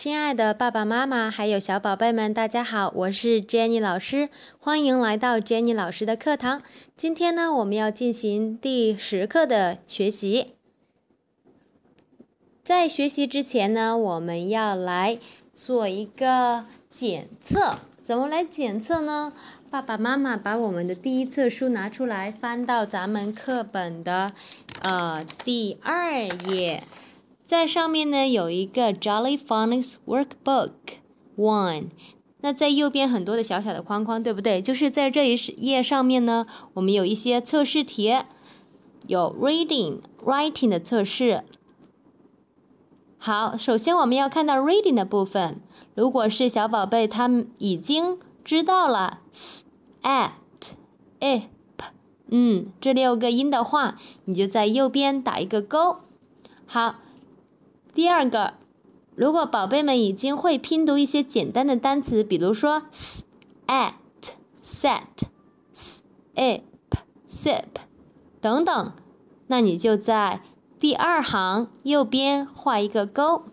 亲爱的爸爸妈妈，还有小宝贝们，大家好，我是 Jenny 老师，欢迎来到 Jenny 老师的课堂。今天呢，我们要进行第十课的学习。在学习之前呢，我们要来做一个检测。怎么来检测呢？爸爸妈妈把我们的第一册书拿出来，翻到咱们课本的呃第二页。在上面呢有一个 Jolly Phonics Workbook One，那在右边很多的小小的框框，对不对？就是在这一页上面呢，我们有一些测试题，有 Reading、Writing 的测试。好，首先我们要看到 Reading 的部分，如果是小宝贝他们已经知道了 s、at、ip，嗯，这六个音的话，你就在右边打一个勾。好。第二个，如果宝贝们已经会拼读一些简单的单词，比如说 s、at、set、s、ip、sip 等等，那你就在第二行右边画一个勾。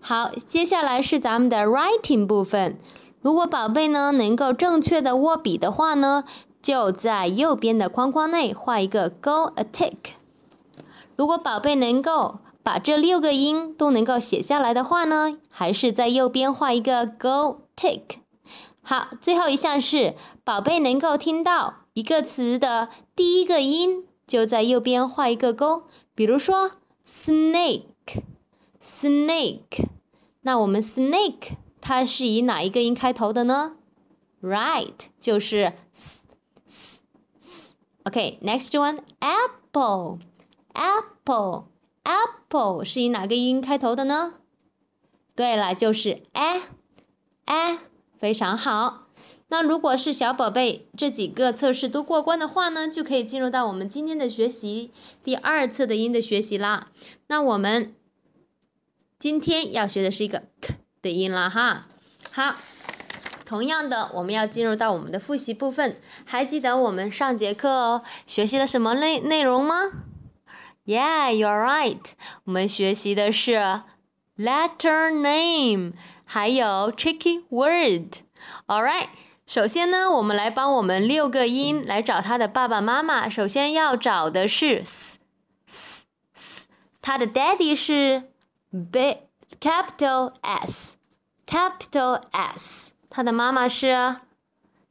好，接下来是咱们的 writing 部分。如果宝贝呢能够正确的握笔的话呢，就在右边的框框内画一个勾，a tick。如果宝贝能够把这六个音都能够写下来的话呢，还是在右边画一个勾 tick。好，最后一项是宝贝能够听到一个词的第一个音，就在右边画一个勾。比如说 snake，snake，那我们 snake 它是以哪一个音开头的呢？Right，就是 s s s。OK，next one，apple，apple。Apple 是以哪个音开头的呢？对了，就是 a，a，非常好。那如果是小宝贝这几个测试都过关的话呢，就可以进入到我们今天的学习第二册的音的学习啦。那我们今天要学的是一个 k 的音了哈。好，同样的，我们要进入到我们的复习部分。还记得我们上节课学习了什么内内容吗 ？Yeah, you're right. 我们学习的是 letter name，还有 tricky word. Alright，首先呢，我们来帮我们六个音来找它的爸爸妈妈。首先要找的是 s s s，它的 daddy 是 big capital S capital S，它的妈妈是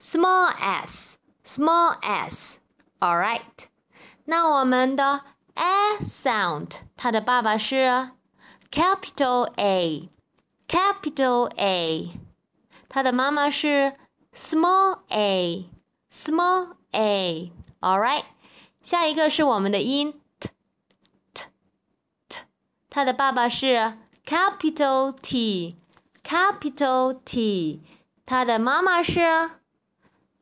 small s small s。Alright，那我们的 a sound，它的爸爸是 capital A，capital A，它的妈妈是 small a，small a。All right，下一个是我们的音 t t t，它的爸爸是 capital T，capital T，它的妈妈是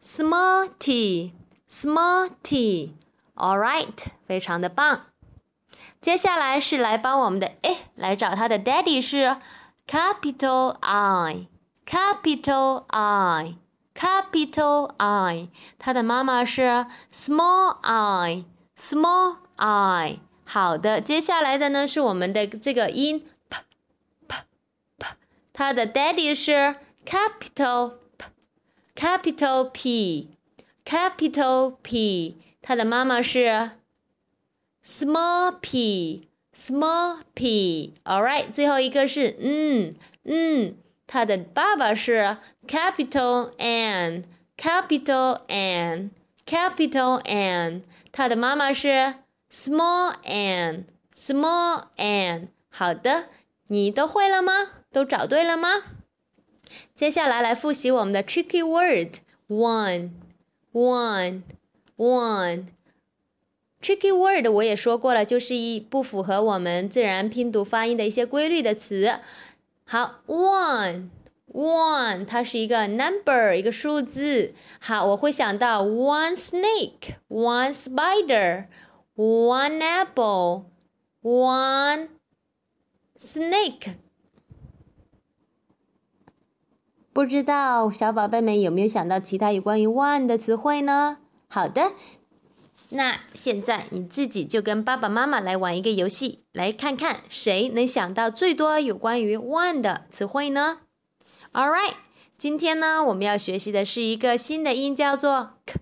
small t，small t。 All right，非常的棒。接下来是来帮我们的诶来找他的 daddy 是 capital I，capital I，capital I，他的妈妈是 small I，small I。好的，接下来的呢是我们的这个音 p p p，他的 daddy 是 capital P，capital P，capital P。 他的妈妈是 small p，small p，all right，最后一个是嗯嗯，他的爸爸是 capital N，capital N，capital N，他的妈妈是 small n，small n，好的，你都会了吗？都找对了吗？接下来来复习我们的 tricky word one，one。One tricky word 我也说过了，就是一不符合我们自然拼读发音的一些规律的词。好，one one 它是一个 number 一个数字。好，我会想到 one snake, one spider, one apple, one snake。不知道小宝贝们有没有想到其他有关于 one 的词汇呢？好的，那现在你自己就跟爸爸妈妈来玩一个游戏，来看看谁能想到最多有关于 one 的词汇呢？All right，今天呢我们要学习的是一个新的音，叫做 k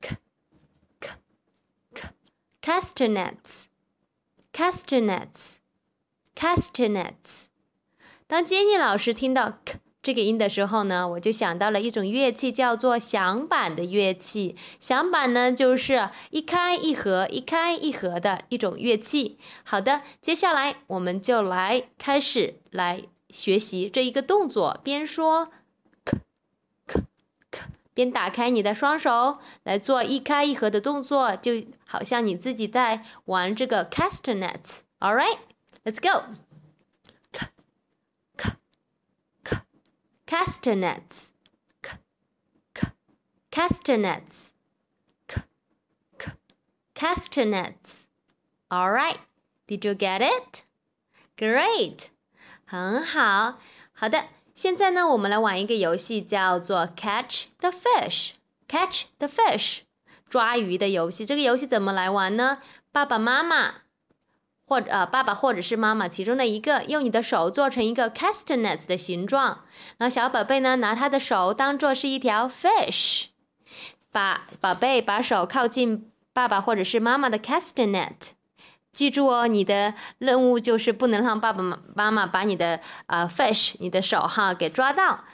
k k k castanets，castanets，castanets。当 Jenny 老师听到 k 这个音的时候呢，我就想到了一种乐器，叫做响板的乐器。响板呢，就是一开一合、一开一合的一种乐器。好的，接下来我们就来开始来学习这一个动作，边说咳咳咳，边打开你的双手来做一开一合的动作，就好像你自己在玩这个 castanets。All right, let's go. castanets, c c castanets, c c castanets. All right, did you get it? Great，很好。好的，现在呢，我们来玩一个游戏，叫做 Catch the Fish。Catch the Fish，抓鱼的游戏。这个游戏怎么来玩呢？爸爸妈妈。 或者呃，爸爸或者是妈妈其中的一个，用你的手做成一个 castanet 的形状，然后小宝贝呢拿他的手当做是一条 fish，把宝贝把手靠近爸爸或者是妈妈的 castanet，记住哦，你的任务就是不能让爸爸妈妈把你的啊 fish 你的手哈给抓到。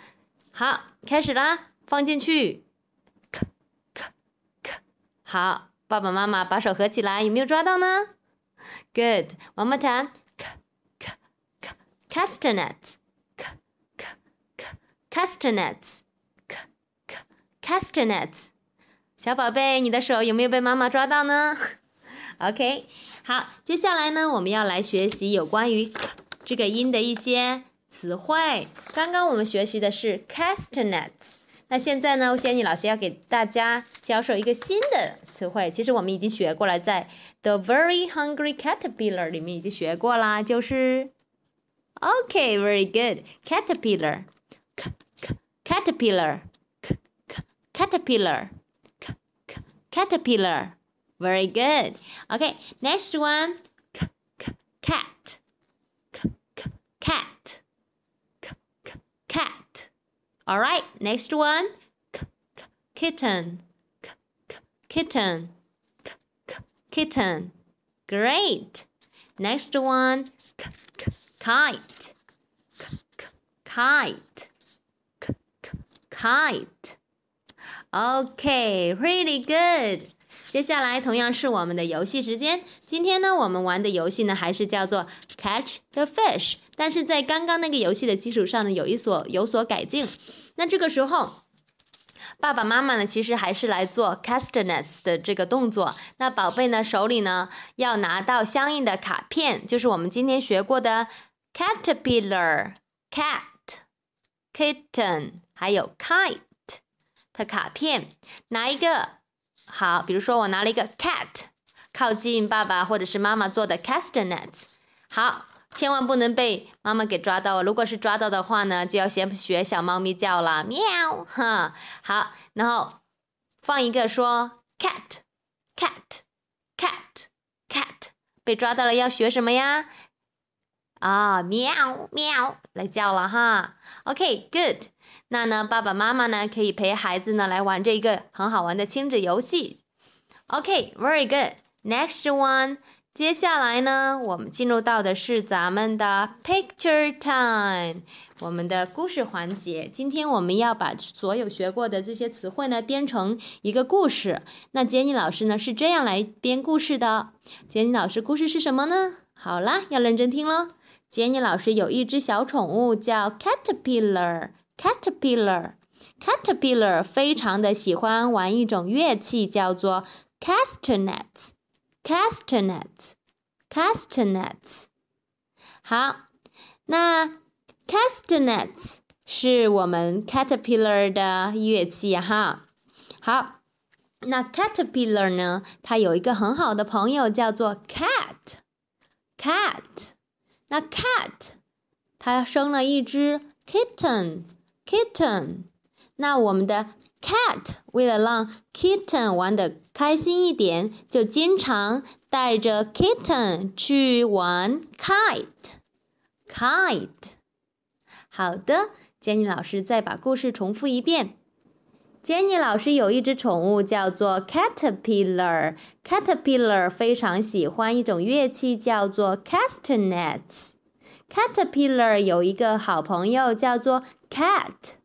好，开始啦，放进去，咔咔咔，好，爸爸妈妈把手合起来，有没有抓到呢？？Good. One more time. C c c castanets. C c c castanets. C c castanets. 小宝贝，你的手有没有被妈妈抓到呢？OK，好，接下来呢，我们要来学习有关于这个音的一些词汇。刚刚我们学习的是 castanets。那现在呢，Jenny 老师要给大家教授一个新的词汇。其实我们已经学过了，在 The Very Hungry Caterpillar 里面已经学过啦，就是 OK，very good，caterpillar，caterpillar，caterpillar，caterpillar，very good。OK，next one，cat，cat，cat，cat。All right, next one. K -k Kitten. K Kitten. Kitten. Great. Next one. Kite. Kite. Kite. Okay, really good. 接下来同样是我们的游戏时间。今天呢，我们玩的游戏呢还是叫做 Catch the Fish，但是在刚刚那个游戏的基础上呢，有一所有所改进。那这个时候，爸爸妈妈呢其实还是来做 castanets 的这个动作。那宝贝呢手里呢要拿到相应的卡片，就是我们今天学过的 caterpillar、cat、kitten，还有 kite 的卡片，拿一个。好，比如说我拿了一个 cat，靠近爸爸或者是妈妈做的 castanets。好，千万不能被妈妈给抓到。如果是抓到的话呢，就要先学小猫咪叫了，喵，哈。好，然后放一个说 cat，cat，cat，cat，被抓到了要学什么呀？啊，喵喵来叫了哈。OK，good。那呢，爸爸妈妈呢可以陪孩子呢来玩这一个很好玩的亲子游戏。OK，very good。Next one，接下来呢，我们进入到的是咱们的 picture time，我们的故事环节。今天我们要把所有学过的这些词汇呢编成一个故事。那杰尼老师呢是这样来编故事的。杰尼老师，故事是什么呢？好啦，要认真听喽。杰尼老师有一只小宠物叫 Caterpillar。Caterpillar，caterpillar 非常的喜欢玩一种乐器，叫做 castanets，castanets，castanets。好，那 castanets 是我们 caterpillar 的乐器哈。好，那 caterpillar 呢，它有一个很好的朋友叫做 cat，cat。那 cat 它生了一只 kitten。kitten，那我们的 Cat 为了让 Kitten 玩的开心一点，就经常带着 Kitten 去玩 kite。kite。好的，Jenny 老师再把故事重复一遍。Jenny 老师有一只宠物叫做 Caterpillar。Caterpillar 非常喜欢一种乐器叫做 castanets。Caterpillar 有一个好朋友叫做 Cat。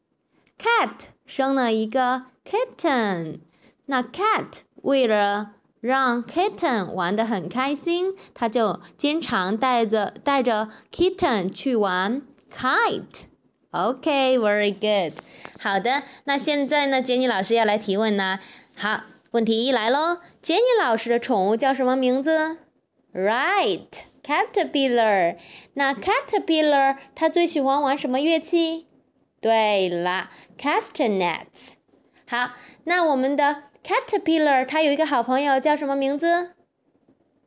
Cat 生了一个 kitten。那 Cat 为了让 kitten 玩得很开心，他就经常带着带着 kitten 去玩 kite。OK，very good。好的，那现在呢，杰尼老师要来提问呢。好，问题一来喽，杰尼老师的宠物叫什么名字？Right，caterpillar。那 caterpillar 它最喜欢玩什么乐器？对啦，castanets。好，那我们的 caterpillar 它有一个好朋友叫什么名字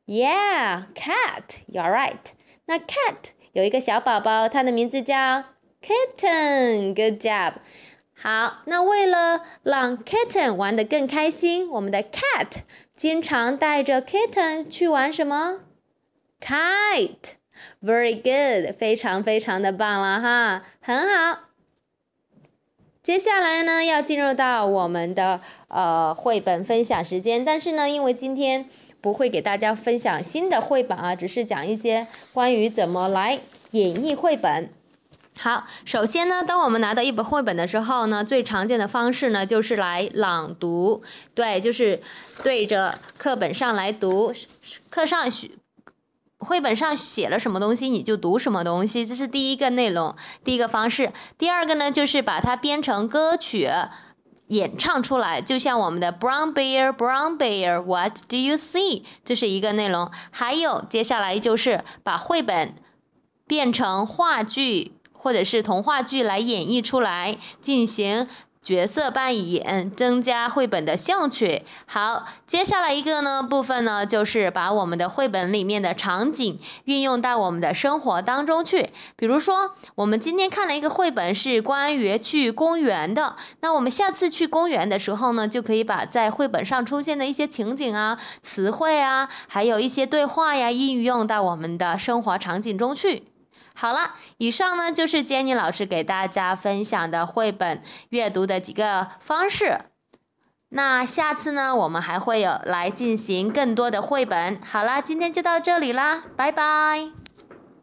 ？Yeah，cat，you're right。那 cat 有一个小宝宝，它的名字叫。Kitten，good job。好，那为了让 Kitten 玩得更开心，我们的 Cat 经常带着 Kitten 去玩什么？Kite。Very good，非常非常的棒了哈，很好。接下来呢，要进入到我们的呃绘本分享时间，但是呢，因为今天不会给大家分享新的绘本啊，只是讲一些关于怎么来演绎绘本。好，首先呢，当我们拿到一本绘本的时候呢，最常见的方式呢，就是来朗读。对，就是对着课本上来读。课上学，绘本上写了什么东西，你就读什么东西，这是第一个内容，第一个方式。第二个呢，就是把它编成歌曲，演唱出来，就像我们的 Brown Bear, Brown Bear, What do you see？这是一个内容。还有，接下来就是把绘本变成话剧。或者是童话剧来演绎出来，进行角色扮演，增加绘本的兴趣。好，接下来一个呢部分呢，就是把我们的绘本里面的场景运用到我们的生活当中去。比如说，我们今天看了一个绘本是关于去公园的，那我们下次去公园的时候呢，就可以把在绘本上出现的一些情景啊、词汇啊，还有一些对话呀，应用到我们的生活场景中去。好了，以上呢就是 Jenny 老师给大家分享的绘本阅读的几个方式。那下次呢，我们还会有来进行更多的绘本。好啦，今天就到这里啦，拜拜。